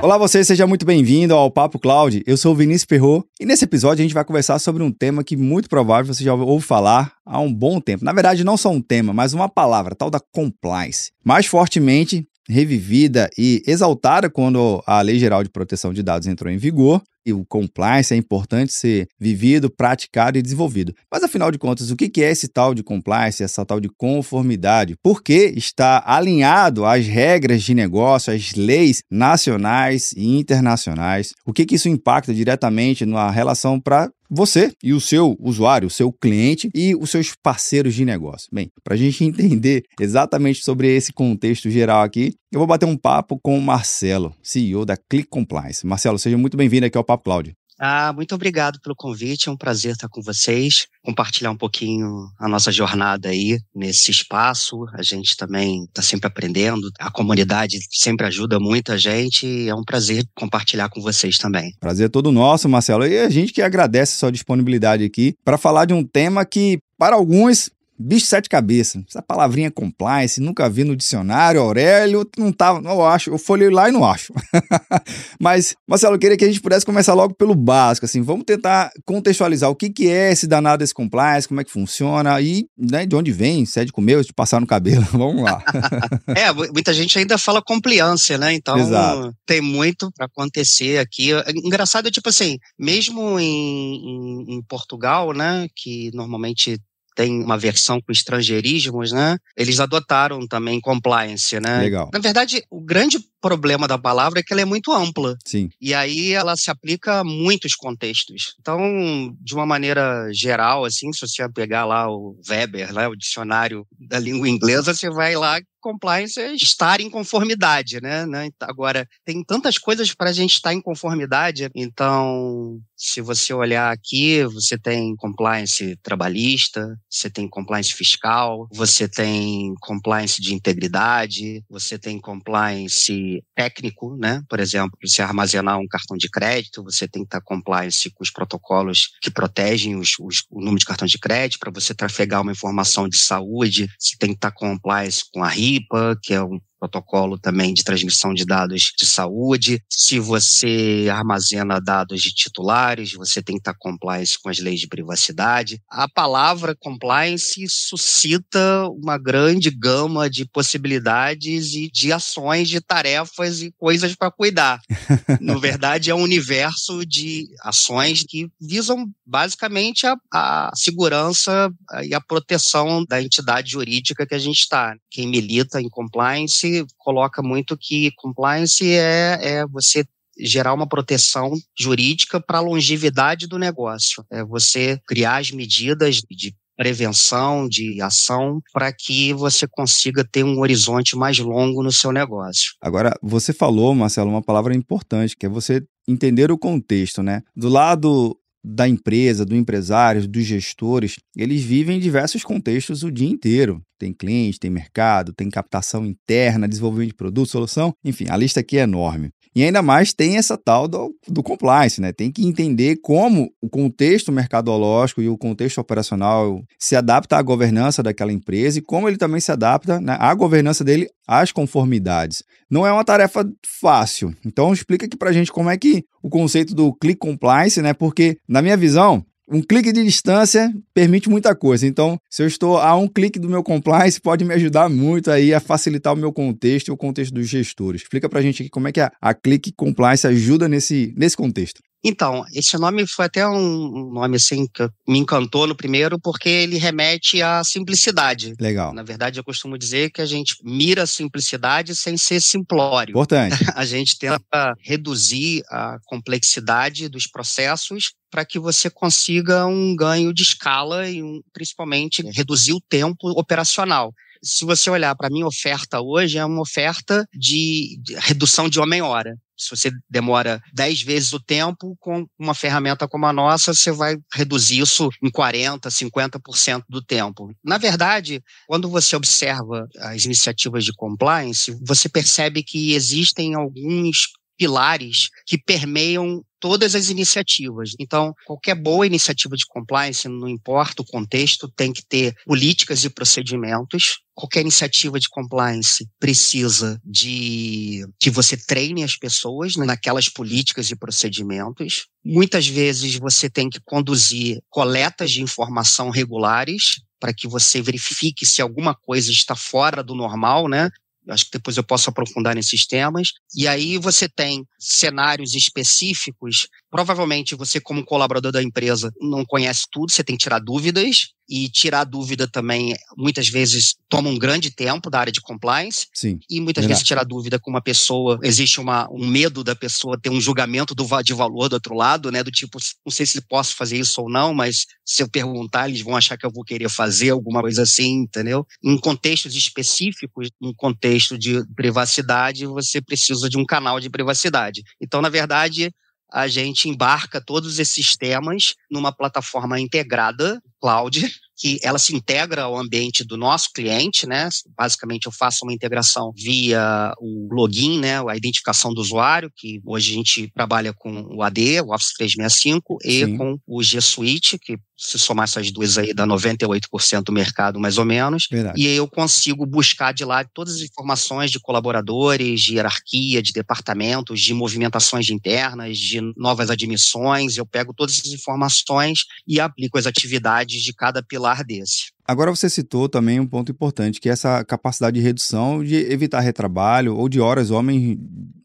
Olá você, seja muito bem-vindo ao Papo Cloud. Eu sou o Vinícius Ferro e nesse episódio a gente vai conversar sobre um tema que muito provável você já ouviu falar há um bom tempo. Na verdade, não só um tema, mas uma palavra, tal da compliance. Mais fortemente revivida e exaltada quando a Lei Geral de Proteção de Dados entrou em vigor e o compliance é importante ser vivido, praticado e desenvolvido. Mas afinal de contas, o que é esse tal de compliance, essa tal de conformidade? Por que está alinhado às regras de negócio, às leis nacionais e internacionais? O que, que isso impacta diretamente na relação para você e o seu usuário, o seu cliente e os seus parceiros de negócio. Bem, para a gente entender exatamente sobre esse contexto geral aqui, eu vou bater um papo com o Marcelo, CEO da Click Compliance. Marcelo, seja muito bem-vindo aqui ao Papo Cloud. Ah, muito obrigado pelo convite, é um prazer estar com vocês, compartilhar um pouquinho a nossa jornada aí nesse espaço. A gente também está sempre aprendendo, a comunidade sempre ajuda muito a gente é um prazer compartilhar com vocês também. Prazer todo nosso, Marcelo. E a gente que agradece sua disponibilidade aqui para falar de um tema que, para alguns, Bicho sete cabeças. Essa palavrinha compliance, nunca vi no dicionário, Aurélio, não tava, não acho. Eu folhei lá e não acho. Mas, Marcelo, eu queria que a gente pudesse começar logo pelo básico, assim, vamos tentar contextualizar o que, que é esse danado desse compliance, como é que funciona e né, de onde vem, se é de comer ou de passar no cabelo. vamos lá. é, muita gente ainda fala compliance, né? Então, Exato. tem muito para acontecer aqui. Engraçado, tipo assim, mesmo em, em, em Portugal, né, que normalmente tem uma versão com estrangeirismos, né? Eles adotaram também compliance, né? Legal. Na verdade, o grande problema da palavra é que ela é muito ampla. Sim. E aí ela se aplica a muitos contextos. Então, de uma maneira geral, assim, se você pegar lá o Weber, né, o dicionário da língua inglesa, você vai lá compliance é estar em conformidade, né? né? Agora, tem tantas coisas para a gente estar em conformidade. Então, se você olhar aqui, você tem compliance trabalhista, você tem compliance fiscal, você tem compliance de integridade, você tem compliance técnico, né? Por exemplo, se armazenar um cartão de crédito, você tem que estar compliance com os protocolos que protegem os, os, o número de cartão de crédito. Para você trafegar uma informação de saúde, você tem que estar compliance com a RIA, HIPAA, que é um protocolo também de transmissão de dados de saúde. Se você armazena dados de titulares, você tem que estar compliance com as leis de privacidade. A palavra compliance suscita uma grande gama de possibilidades e de ações, de tarefas e coisas para cuidar. Na verdade, é um universo de ações que visam basicamente a, a segurança e a proteção da entidade jurídica que a gente está. Quem milita em compliance coloca muito que compliance é, é você gerar uma proteção jurídica para a longevidade do negócio. É você criar as medidas de prevenção, de ação, para que você consiga ter um horizonte mais longo no seu negócio. Agora, você falou, Marcelo, uma palavra importante, que é você entender o contexto, né? Do lado da empresa, do empresário, dos gestores, eles vivem em diversos contextos o dia inteiro. Tem cliente, tem mercado, tem captação interna, desenvolvimento de produto, solução, enfim, a lista aqui é enorme. E ainda mais tem essa tal do, do compliance, né? Tem que entender como o contexto mercadológico e o contexto operacional se adapta à governança daquela empresa e como ele também se adapta né, à governança dele às conformidades. Não é uma tarefa fácil. Então explica aqui pra gente como é que o conceito do click compliance, né? Porque, na minha visão, um clique de distância permite muita coisa. Então, se eu estou a um clique do meu compliance, pode me ajudar muito aí a facilitar o meu contexto e o contexto dos gestores. Explica pra gente aqui como é que a, a Click Compliance ajuda nesse, nesse contexto. Então, esse nome foi até um nome assim que me encantou no primeiro, porque ele remete à simplicidade. Legal. Na verdade, eu costumo dizer que a gente mira a simplicidade sem ser simplório. Importante. a gente tenta reduzir a complexidade dos processos para que você consiga um ganho de escala e um, principalmente reduzir o tempo operacional se você olhar para a minha oferta hoje, é uma oferta de, redução de homem-hora. Se você demora 10 vezes o tempo, com uma ferramenta como a nossa, você vai reduzir isso em 40%, 50% do tempo. Na verdade, quando você observa as iniciativas de compliance, você percebe que existem alguns pilares que permeiam todas as iniciativas. Então, qualquer boa iniciativa de compliance, não importa o contexto, tem que ter políticas e procedimentos. Qualquer iniciativa de compliance precisa de que você treine as pessoas naquelas políticas e procedimentos. Muitas vezes você tem que conduzir coletas de informação regulares para que você verifique se alguma coisa está fora do normal, né? Acho que depois eu posso aprofundar nesses temas. E aí você tem cenários específicos. Provavelmente você, como colaborador da empresa, não conhece tudo, você tem que tirar dúvidas e tirar dúvida também, muitas vezes, toma um grande tempo da área de compliance. Sim. E muitas verdade. vezes tirar dúvida com uma pessoa, existe uma, um medo da pessoa ter um julgamento do, de valor do outro lado, né? Do tipo, não sei se posso fazer isso ou não, mas se eu perguntar, eles vão achar que eu vou querer fazer alguma coisa assim, entendeu? Em contextos específicos, em contexto de privacidade, você precisa de um canal de privacidade. Então, na verdade, a gente embarca todos esses temas numa plataforma integrada, cloud, que ela se integra ao ambiente do nosso cliente, né? Basicamente eu faço uma integração via o login, né? A identificação do usuário, que hoje a gente trabalha com o AD, o Office 365, e Sim. com o G Suite, que se somar essas duas aí dá 98% do mercado mais ou menos. Verdade. E aí eu consigo buscar de lá todas as informações de colaboradores, de hierarquia, de departamentos, de movimentações internas, de novas admissões. Eu pego todas essas informações e aplico as atividades de cada pilar pilar desse. Agora você citou também um ponto importante, que é essa capacidade de redução de evitar retrabalho ou de horas homens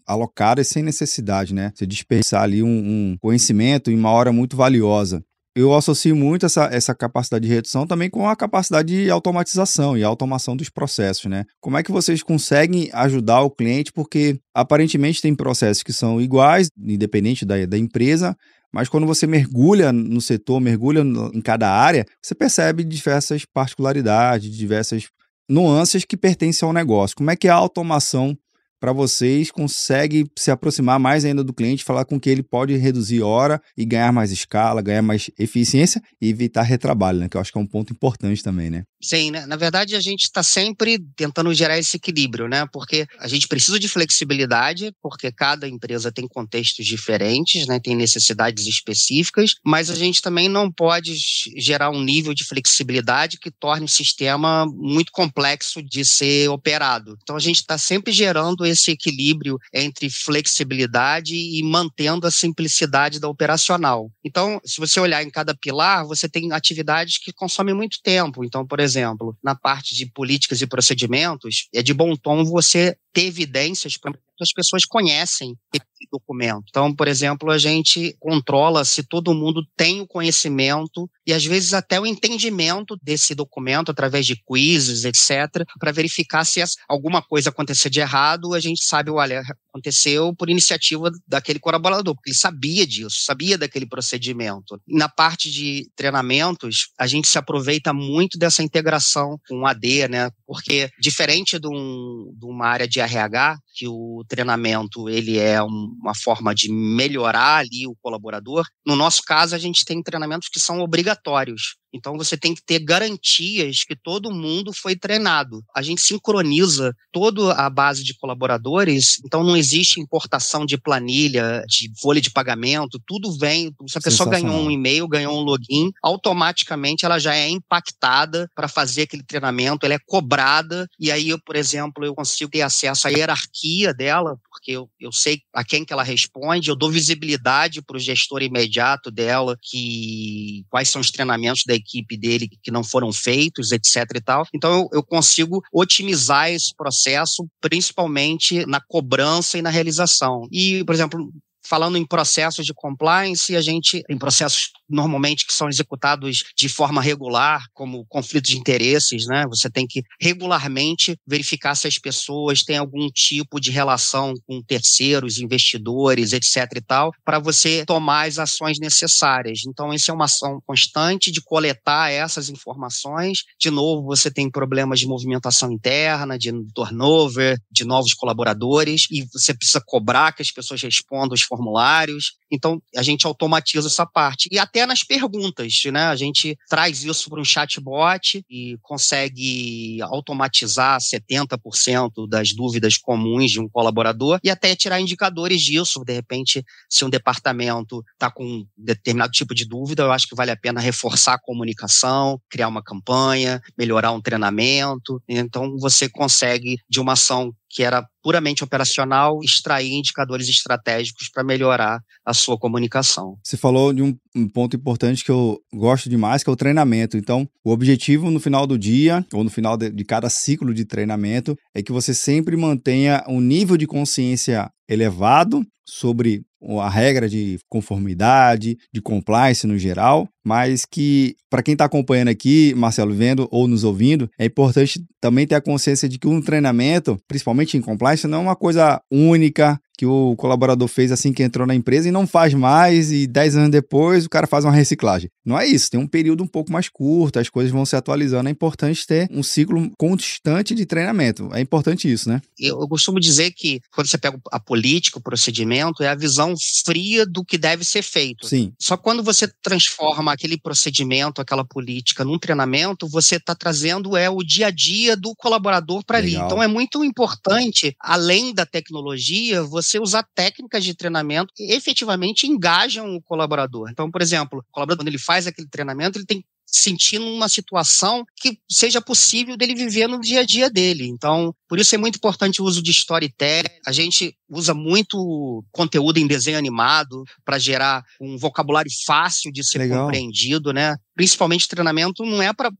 alocadas sem necessidade, né? Você desperdiçar ali um, um conhecimento em uma hora muito valiosa eu associo muito essa, essa capacidade de redução também com a capacidade de automatização e automação dos processos, né? Como é que vocês conseguem ajudar o cliente? Porque aparentemente tem processos que são iguais, independente da, da empresa, mas quando você mergulha no setor, mergulha em cada área, você percebe diversas particularidades, diversas nuances que pertencem ao negócio. Como é que a automação para vocês consegue se aproximar mais ainda do cliente, falar com que ele pode reduzir hora e ganhar mais escala, ganhar mais eficiência e evitar retrabalho, né? Que eu acho que é um ponto importante também, né? Sim, né? na verdade a gente está sempre tentando gerar esse equilíbrio, né? Porque a gente precisa de flexibilidade, porque cada empresa tem contextos diferentes, né? Tem necessidades específicas, mas a gente também não pode gerar um nível de flexibilidade que torne o sistema muito complexo de ser operado. Então a gente está sempre gerando esse equilíbrio entre flexibilidade e mantendo a simplicidade da operacional. Então, se você olhar em cada pilar, você tem atividades que consomem muito tempo. Então, por exemplo, na parte de políticas e procedimentos, é de bom tom você ter evidências para as pessoas conhecem esse documento. Então, por exemplo, a gente controla se todo mundo tem o conhecimento e às vezes até o entendimento desse documento através de quizzes, etc, para verificar se alguma coisa aconteceu de errado, a gente sabe, olha, aconteceu por iniciativa daquele colaborador, porque ele sabia disso, sabia daquele procedimento. na parte de treinamentos, a gente se aproveita muito dessa integração com o AD, né? Porque diferente de, um, de uma área de RH, que o treinamento ele é uma forma de melhorar ali o colaborador, no nosso caso a gente tem treinamentos que são obrigatórios. Então você tem que ter garantias que todo mundo foi treinado. A gente sincroniza toda a base de colaboradores, então não existe importação de planilha, de folha de pagamento, tudo vem. Se a pessoa ganhou um e-mail, ganhou um login, automaticamente ela já é impactada para fazer aquele treinamento, ela é cobrada, e aí eu, por exemplo, eu consigo ter acesso à hierarquia dela, porque eu, eu sei a quem que ela responde, eu dou visibilidade para o gestor imediato dela, que quais são os treinamentos da equipe dele que não foram feitos, etc e tal. Então eu, consigo otimizar esse processo, principalmente na cobrança e na realização. E, por exemplo, falando em processos de compliance, a gente tem processos normalmente que são executados de forma regular, como conflitos de interesses, né? Você tem que regularmente verificar se as pessoas têm algum tipo de relação com terceiros, investidores, etc e tal, para você tomar as ações necessárias. Então, isso é uma ação constante de coletar essas informações. De novo, você tem problemas de movimentação interna, de turnover, de novos colaboradores, e você precisa cobrar que as pessoas respondam os formulários. Então, a gente automatiza essa parte. E até nas perguntas, né? A gente traz isso para um chatbot e consegue automatizar 70% das dúvidas comuns de um colaborador e até tirar indicadores disso. De repente, se um departamento está com um determinado tipo de dúvida, eu acho que vale a pena reforçar a comunicação, criar uma campanha, melhorar um treinamento. Então, você consegue, de uma ação que era puramente operacional, extrair indicadores estratégicos para melhorar a sua comunicação. Você falou de um, um, ponto importante que eu gosto demais, que é o treinamento. Então, o objetivo no final do dia, ou no final de, de cada ciclo de treinamento, é que você sempre mantenha um nível de consciência elevado sobre a regra de conformidade, de compliance no geral, mas que, para quem está acompanhando aqui, Marcelo, vendo ou nos ouvindo, é importante também ter a consciência de que um treinamento, principalmente em compliance, não é uma coisa única, que o colaborador fez assim que entrou na empresa e não faz mais, e 10 anos depois o cara faz uma reciclagem. Não é isso, tem um período um pouco mais curto, as coisas vão se atualizando. É importante ter um ciclo constante de treinamento. É importante isso, né? Eu, eu costumo dizer que quando você pega a política, o procedimento, é a visão fria do que deve ser feito. Sim. Só quando você transforma aquele procedimento, aquela política num treinamento, você está trazendo é o dia a dia do colaborador para ali. Então é muito importante, além da tecnologia, você você usar técnicas de treinamento que efetivamente engajam o colaborador. Então, por exemplo, o colaborador, quando ele faz aquele treinamento, ele tem sentindo uma situação que seja possível dele viver no dia a dia dele. Então, por isso é muito importante o uso de storytelling. A gente usa muito conteúdo em desenho animado para gerar um vocabulário fácil de ser Legal. compreendido, né? Principalmente treinamento não é para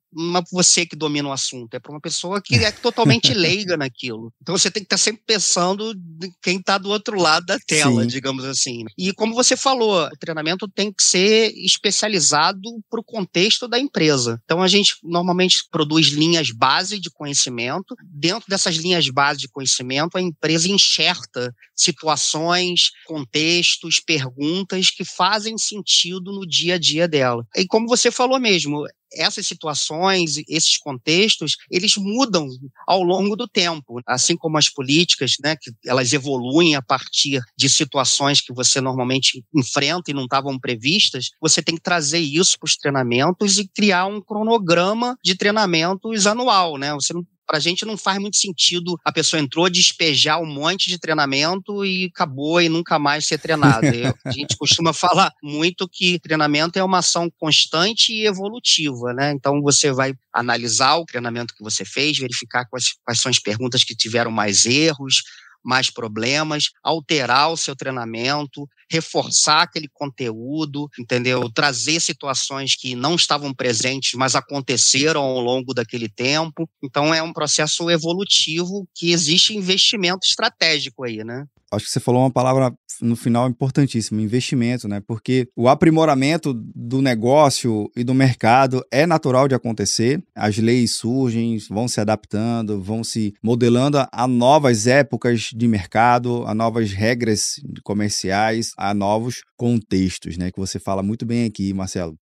você que domina o assunto, é para uma pessoa que é totalmente leiga naquilo. Então você tem que estar tá sempre pensando em quem está do outro lado da tela, Sim. digamos assim. E como você falou, o treinamento tem que ser especializado para o contexto da empresa. Então a gente normalmente produz linhas base de conhecimento. Dentro dessas linhas base de conhecimento, a empresa enxerta situações, contextos, perguntas que fazem sentido no dia a dia dela. E como você falou mesmo, essas situações, esses contextos, eles mudam ao longo do tempo, assim como as políticas, né, que elas evoluem a partir de situações que você normalmente enfrenta e não estavam previstas, você tem que trazer isso para os treinamentos e criar um cronograma de treinamentos anual, né? Você não para a gente não faz muito sentido a pessoa entrou, despejar um monte de treinamento e acabou e nunca mais ser treinado. a gente costuma falar muito que treinamento é uma ação constante e evolutiva, né? Então você vai analisar o treinamento que você fez, verificar quais, quais são as perguntas que tiveram mais erros, mais problemas, alterar o seu treinamento, reforçar aquele conteúdo, entendeu? Trazer situações que não estavam presentes, mas aconteceram ao longo daquele tempo. Então é um processo evolutivo que existe investimento estratégico aí, né? acho que você falou uma palavra no final importantíssima, investimento, né? Porque o aprimoramento do negócio e do mercado é natural de acontecer. As leis surgem, vão se adaptando, vão se modelando a novas épocas de mercado, a novas regras comerciais, a novos contextos, né? Que você fala muito bem aqui, Marcelo.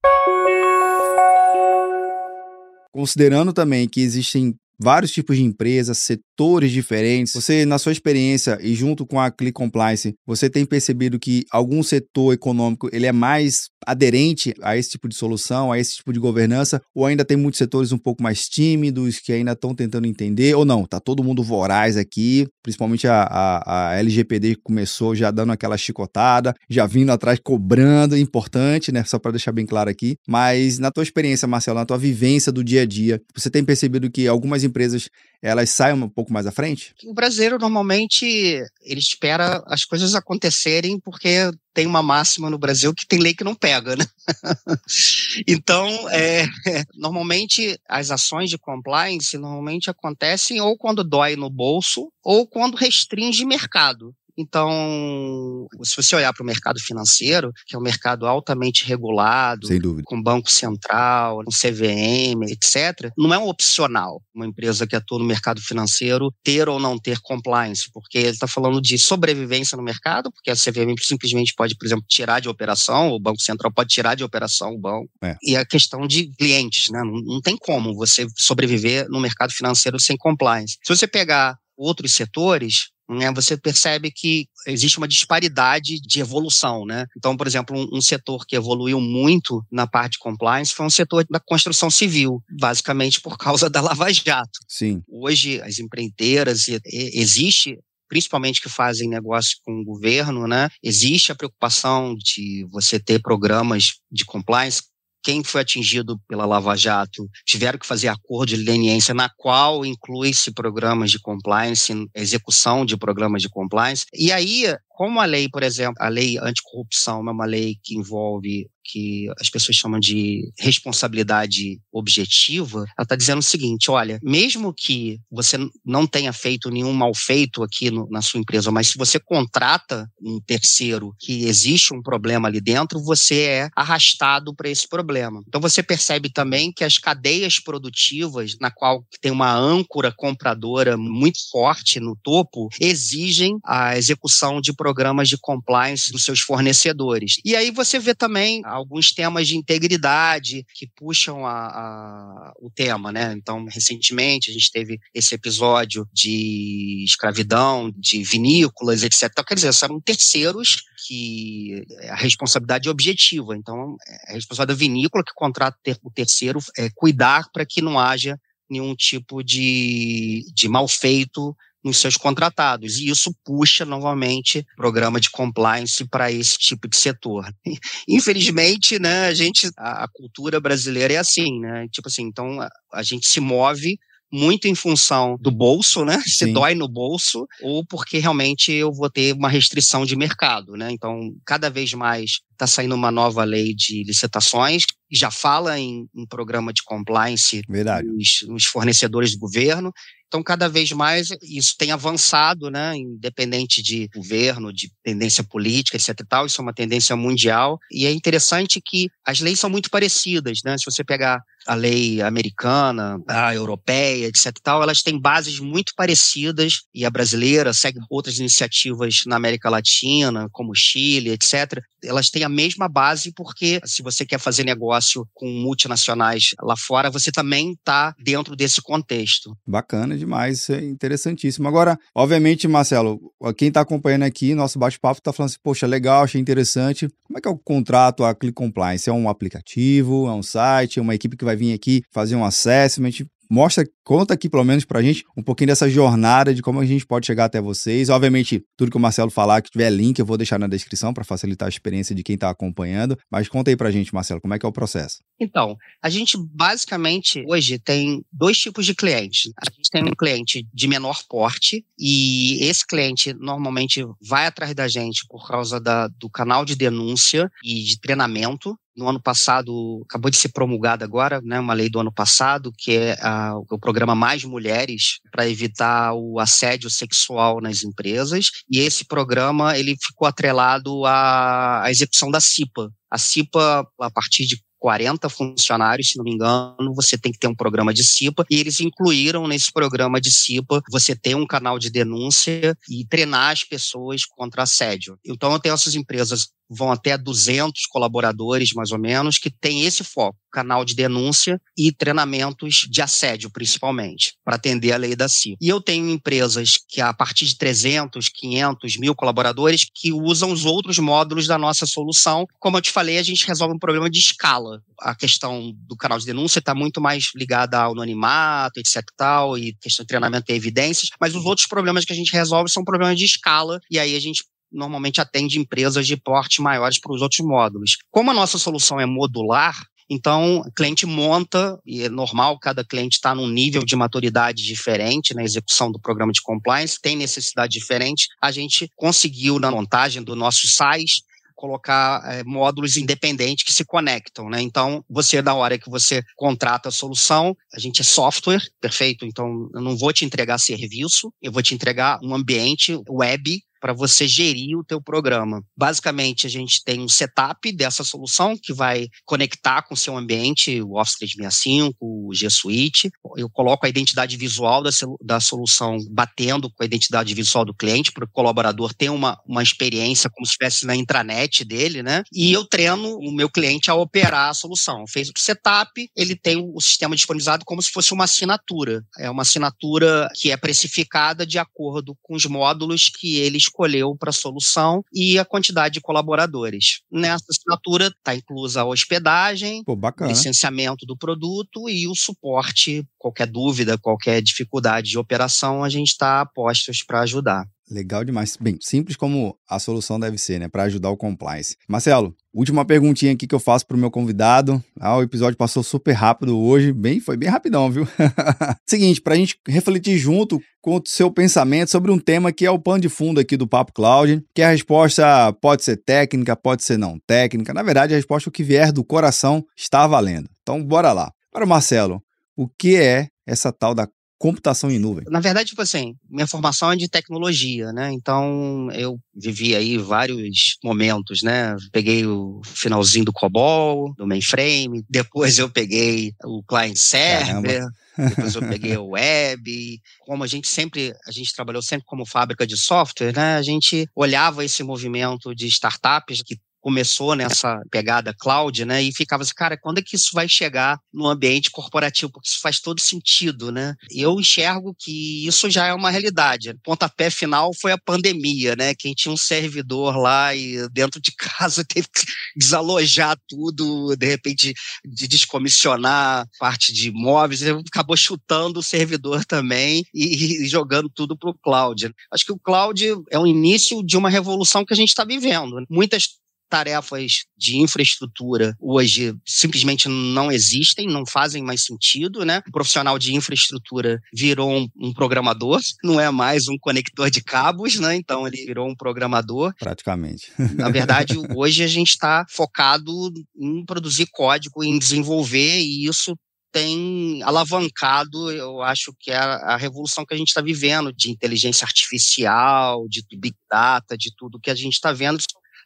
Considerando também que existem vários tipos de empresas, setores diferentes. Você, na sua experiência e junto com a Click Compliance, você tem percebido que algum setor econômico ele é mais aderente a esse tipo de solução, a esse tipo de governança, ou ainda tem muitos setores um pouco mais tímidos que ainda estão tentando entender, ou não, tá todo mundo voraz aqui, principalmente a, a, a LGPD começou já dando aquela chicotada, já vindo atrás cobrando, importante, né? Só para deixar bem claro aqui. Mas na tua experiência, Marcelo, na tua vivência do dia a dia, você tem percebido que algumas empresas elas saem um pouco mais à frente? O brasileiro normalmente ele espera as coisas acontecerem porque tem uma máxima no Brasil que tem lei que não pega, né? então, é, normalmente as ações de compliance normalmente acontecem ou quando dói no bolso ou quando restringe mercado. Então, se você olhar para o mercado financeiro, que é um mercado altamente regulado, com Banco Central, com CVM, etc., não é um opcional uma empresa que atua no mercado financeiro ter ou não ter compliance, porque ele está falando de sobrevivência no mercado, porque a CVM simplesmente pode, por exemplo, tirar de operação, o Banco Central pode tirar de operação o banco. É. E a questão de clientes, né? Não, não tem como você sobreviver no mercado financeiro sem compliance. Se você pegar outros setores, né, você percebe que existe uma disparidade de evolução. Né? Então, por exemplo, um, um, setor que evoluiu muito na parte de compliance foi um setor da construção civil, basicamente por causa da Lava Jato. Sim. Hoje, as empreiteiras, existe principalmente que fazem negócio com o governo, né? Existe a preocupação de você ter programas de compliance quem foi atingido pela Lava Jato tiveram que fazer acordo de leniência na qual inclui-se programas de compliance, execução de programas de compliance. E aí, como a lei, por exemplo, a lei anticorrupção é uma lei que envolve que as pessoas chamam de responsabilidade objetiva, ela está dizendo o seguinte: olha, mesmo que você não tenha feito nenhum mal feito aqui no, na sua empresa, mas se você contrata um terceiro que existe um problema ali dentro, você é arrastado para esse problema. Então você percebe também que as cadeias produtivas, na qual tem uma âncora compradora muito forte no topo, exigem a execução de programas de compliance dos seus fornecedores. E aí você vê também alguns temas de integridade que puxam a, a, o tema, né? Então, recentemente a gente teve esse episódio de escravidão, de vinícolas, etc. Então, quer dizer, são terceiros que a responsabilidade é objetiva. Então, é a responsabilidade da vinícola que contrata o terceiro é cuidar para que não haja nenhum tipo de, de mal feito nos seus contratados. E isso puxa novamente programa de compliance para esse tipo de setor. Infelizmente, né, a gente a, a, cultura brasileira é assim, né? Tipo assim, então a, a gente se move muito em função do bolso, né? Se Sim. dói no bolso, ou porque realmente eu vou ter uma restrição de mercado, né? Então, cada vez mais está saindo uma nova lei de licitações, já fala em, em programa de compliance nos, nos, fornecedores do governo. Então, cada vez mais isso tem avançado, né, independente de governo, de tendência política, etc. Tal, isso é uma tendência mundial. E é interessante que as leis são muito parecidas. Né? Se você pegar a lei americana, a europeia, etc. Tal, elas têm bases muito parecidas e a brasileira segue outras iniciativas na América Latina, como Chile, etc. Elas têm a mesma base porque se você quer fazer negócio com multinacionais lá fora, você também está dentro desse contexto. Bacana demais, é interessantíssimo. Agora, obviamente, Marcelo, quem está acompanhando aqui, nosso bate-papo está falando assim, poxa, legal, achei interessante. Como é que é o contrato, a Click Compliance? É um aplicativo, é um site, é uma equipe que vai vir aqui fazer um assessment? mostra, conta aqui pelo menos pra gente um pouquinho dessa jornada de como a gente pode chegar até vocês. Obviamente, tudo que o Marcelo falar, que tiver link, eu vou deixar na descrição para facilitar a experiência de quem está acompanhando. Mas conta aí pra gente, Marcelo, como é que é o processo? Então, a gente basicamente hoje tem dois tipos de clientes. A gente tem um cliente de menor porte e esse cliente normalmente vai atrás da gente por causa da, do canal de denúncia e de treinamento no ano passado, acabou de ser promulgada agora, né, uma lei do ano passado, que é a, o programa Mais Mulheres, para evitar o assédio sexual nas empresas. E esse programa ele ficou atrelado à, à execução da CIPA. A CIPA, a partir de 40 funcionários, se não me engano, você tem que ter um programa de CIPA, e eles incluíram nesse programa de CIPA você ter um canal de denúncia e treinar as pessoas contra assédio. Então, eu tenho essas empresas vão até 200 colaboradores, mais ou menos, que tem esse foco, canal de denúncia e treinamentos de assédio, principalmente, para atender a lei da CIPA. E eu tenho empresas que, a partir de 300, 500, mil colaboradores, que usam os outros módulos da nossa solução. Como eu te falei, a gente resolve um problema de escala. A questão do canal de denúncia está muito mais ligada ao anonimato, etc tal, e questão de treinamento e evidências, mas os outros problemas que a gente resolve são problemas de escala, e aí a gente normalmente atende empresas de porte maiores para os outros módulos. Como a nossa solução é modular, então, o cliente monta, e é normal, cada cliente está num nível de maturidade diferente na execução do programa de compliance, tem necessidade diferente. A gente conseguiu, na montagem do nosso SAIS, colocar é, módulos independentes que se conectam, né? Então, você, na hora que você contrata a solução, a gente é software, perfeito? Então, eu não vou te entregar serviço, eu vou te entregar um ambiente web para você gerir o teu programa. Basicamente, a gente tem um setup dessa solução que vai conectar com o seu ambiente, o Office 365, o G Suite. Eu coloco a identidade visual da, da solução batendo com a identidade visual do cliente, para o colaborador ter uma, uma experiência como se estivesse na intranet dele, né? E eu treino o meu cliente a operar a solução. Fez o setup, ele tem o sistema disponibilizado como se fosse uma assinatura. É uma assinatura que é precificada de acordo com os módulos que ele escolheu para a solução e a quantidade de colaboradores. Nessa assinatura está inclusa a hospedagem, Pô, licenciamento do produto e o suporte. Qualquer dúvida, qualquer dificuldade de operação, a gente está a postos para ajudar. Legal demais. Bem, simples como a solução deve ser, né? Para ajudar o compliance. Marcelo, última perguntinha aqui que eu faço para o meu convidado. Ah, o episódio passou super rápido hoje, bem, foi bem rapidão, viu? Seguinte, para a gente refletir junto com o seu pensamento sobre um tema que é o pano de fundo aqui do Papo Cloud, que a resposta pode ser técnica, pode ser não técnica. Na verdade, a resposta o que vier do coração está valendo. Então, bora lá. Para Marcelo, o que é essa tal da computação em nuvem? Na verdade, tipo assim, minha formação é de tecnologia, né? Então eu vivi aí vários momentos, né? Peguei o finalzinho do COBOL, do mainframe, depois eu peguei o client server. Depois eu peguei o web. Como a gente sempre, a gente trabalhou sempre como fábrica de software, né? A gente olhava esse movimento de startups que começou nessa pegada cloud, né? E ficava assim, cara, quando é que isso vai chegar no ambiente corporativo? Porque isso faz todo sentido, né? Eu enxergo que isso já é uma realidade. O pontapé final foi a pandemia, né? Quem tinha um servidor lá e dentro de casa teve que desalojar tudo, de repente de descomissionar parte de imóveis, acabou chutando o servidor também e, e jogando tudo para o cloud. Acho que o cloud é o início de uma revolução que a gente está vivendo. Muitas tarefas de infraestrutura hoje simplesmente não existem, não fazem mais sentido, né? O profissional de infraestrutura virou um, um, programador, não é mais um conector de cabos, né? Então ele virou um programador. Praticamente. Na verdade, hoje a gente está focado em produzir código, em desenvolver, e isso tem alavancado, eu acho que é a, a revolução que a gente está vivendo de inteligência artificial, de big data, de tudo que a gente está vendo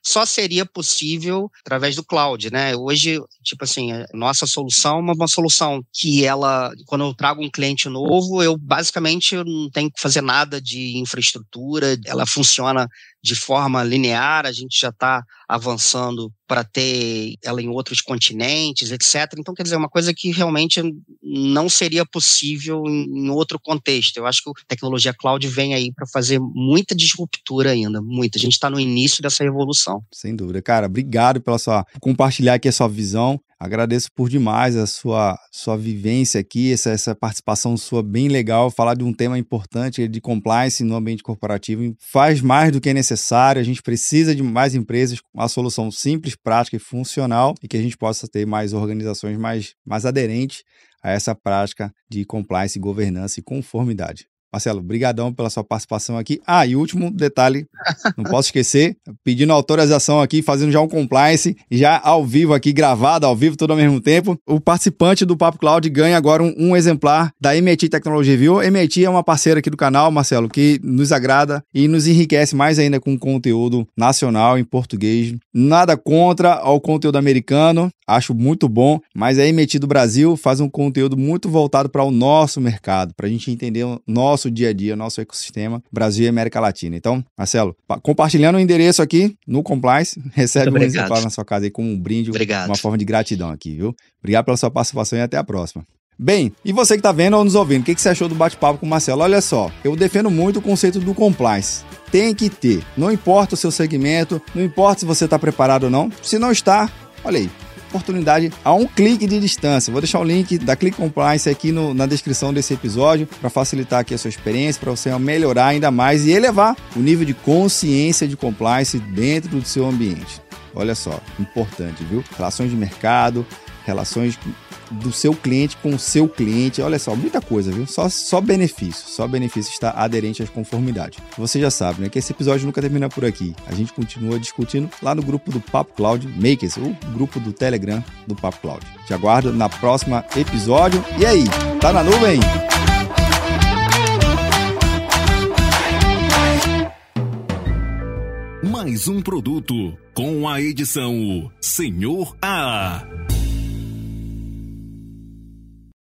só seria possível através do cloud, né? Hoje, tipo assim, nossa solução é uma solução que ela, quando eu trago um cliente novo, eu basicamente não tenho que fazer nada de infraestrutura, ela funciona de forma linear, a gente já está avançando para ter ela em outros continentes, etc. Então, quer dizer, é uma coisa que realmente não seria possível em, outro contexto. Eu acho que a tecnologia cloud vem aí para fazer muita disruptura ainda, muita. A gente está no início dessa revolução. Sem dúvida. Cara, obrigado pela sua compartilhar aqui a sua visão. Agradeço por demais a sua, sua vivência aqui, essa, essa participação sua bem legal, falar de um tema importante de compliance no ambiente corporativo. Faz mais do que é necessário, a gente precisa de mais empresas com uma solução simples, prática e funcional e que a gente possa ter mais organizações mais, mais aderentes a essa prática de compliance, governança e conformidade. Marcelo, brigadão pela sua participação aqui. Ah, e último detalhe, não posso esquecer, pedindo autorização aqui, fazendo já um compliance, já ao vivo aqui, gravado ao vivo, tudo ao mesmo tempo. O participante do Papo Cloud ganha agora um, um exemplar da MIT Technology Review. MIT é uma parceira aqui do canal, Marcelo, que nos agrada e nos enriquece mais ainda com conteúdo nacional em português. Nada contra o conteúdo americano, acho muito bom, mas a MIT do Brasil faz um conteúdo muito voltado para o nosso mercado, para a gente entender o nosso nosso dia a dia, nosso ecossistema Brasil e América Latina. Então, Marcelo, compartilhando o endereço aqui no Compliance, recebe um exemplar na sua casa aí como um brinde, obrigado. uma forma de gratidão aqui, viu? Obrigado pela sua participação e até a próxima. Bem, e você que está vendo ou nos ouvindo, o que, que você achou do bate-papo com o Marcelo? Olha só, eu defendo muito o conceito do compliance. Tem que ter. Não importa o seu segmento, não importa se você está preparado ou não. Se não está, olha aí, oportunidade a um clique de distância. Vou deixar o link da Click Compliance aqui no, na descrição desse episódio para facilitar aqui a sua experiência, para você melhorar ainda mais e elevar o nível de consciência de compliance dentro do seu ambiente. Olha só, importante, viu? Relações de mercado, relações do seu cliente com o seu cliente. Olha só, muita coisa, viu? Só, só benefício, só benefício está aderente às conformidades. Você já sabe, né? Que esse episódio nunca termina por aqui. A gente continua discutindo lá no grupo do Papo Cloud Makers, o grupo do Telegram do Papo Cloud. Te aguardo na próxima episódio. E aí, tá na nuvem? mais um produto com a edição Senhor A.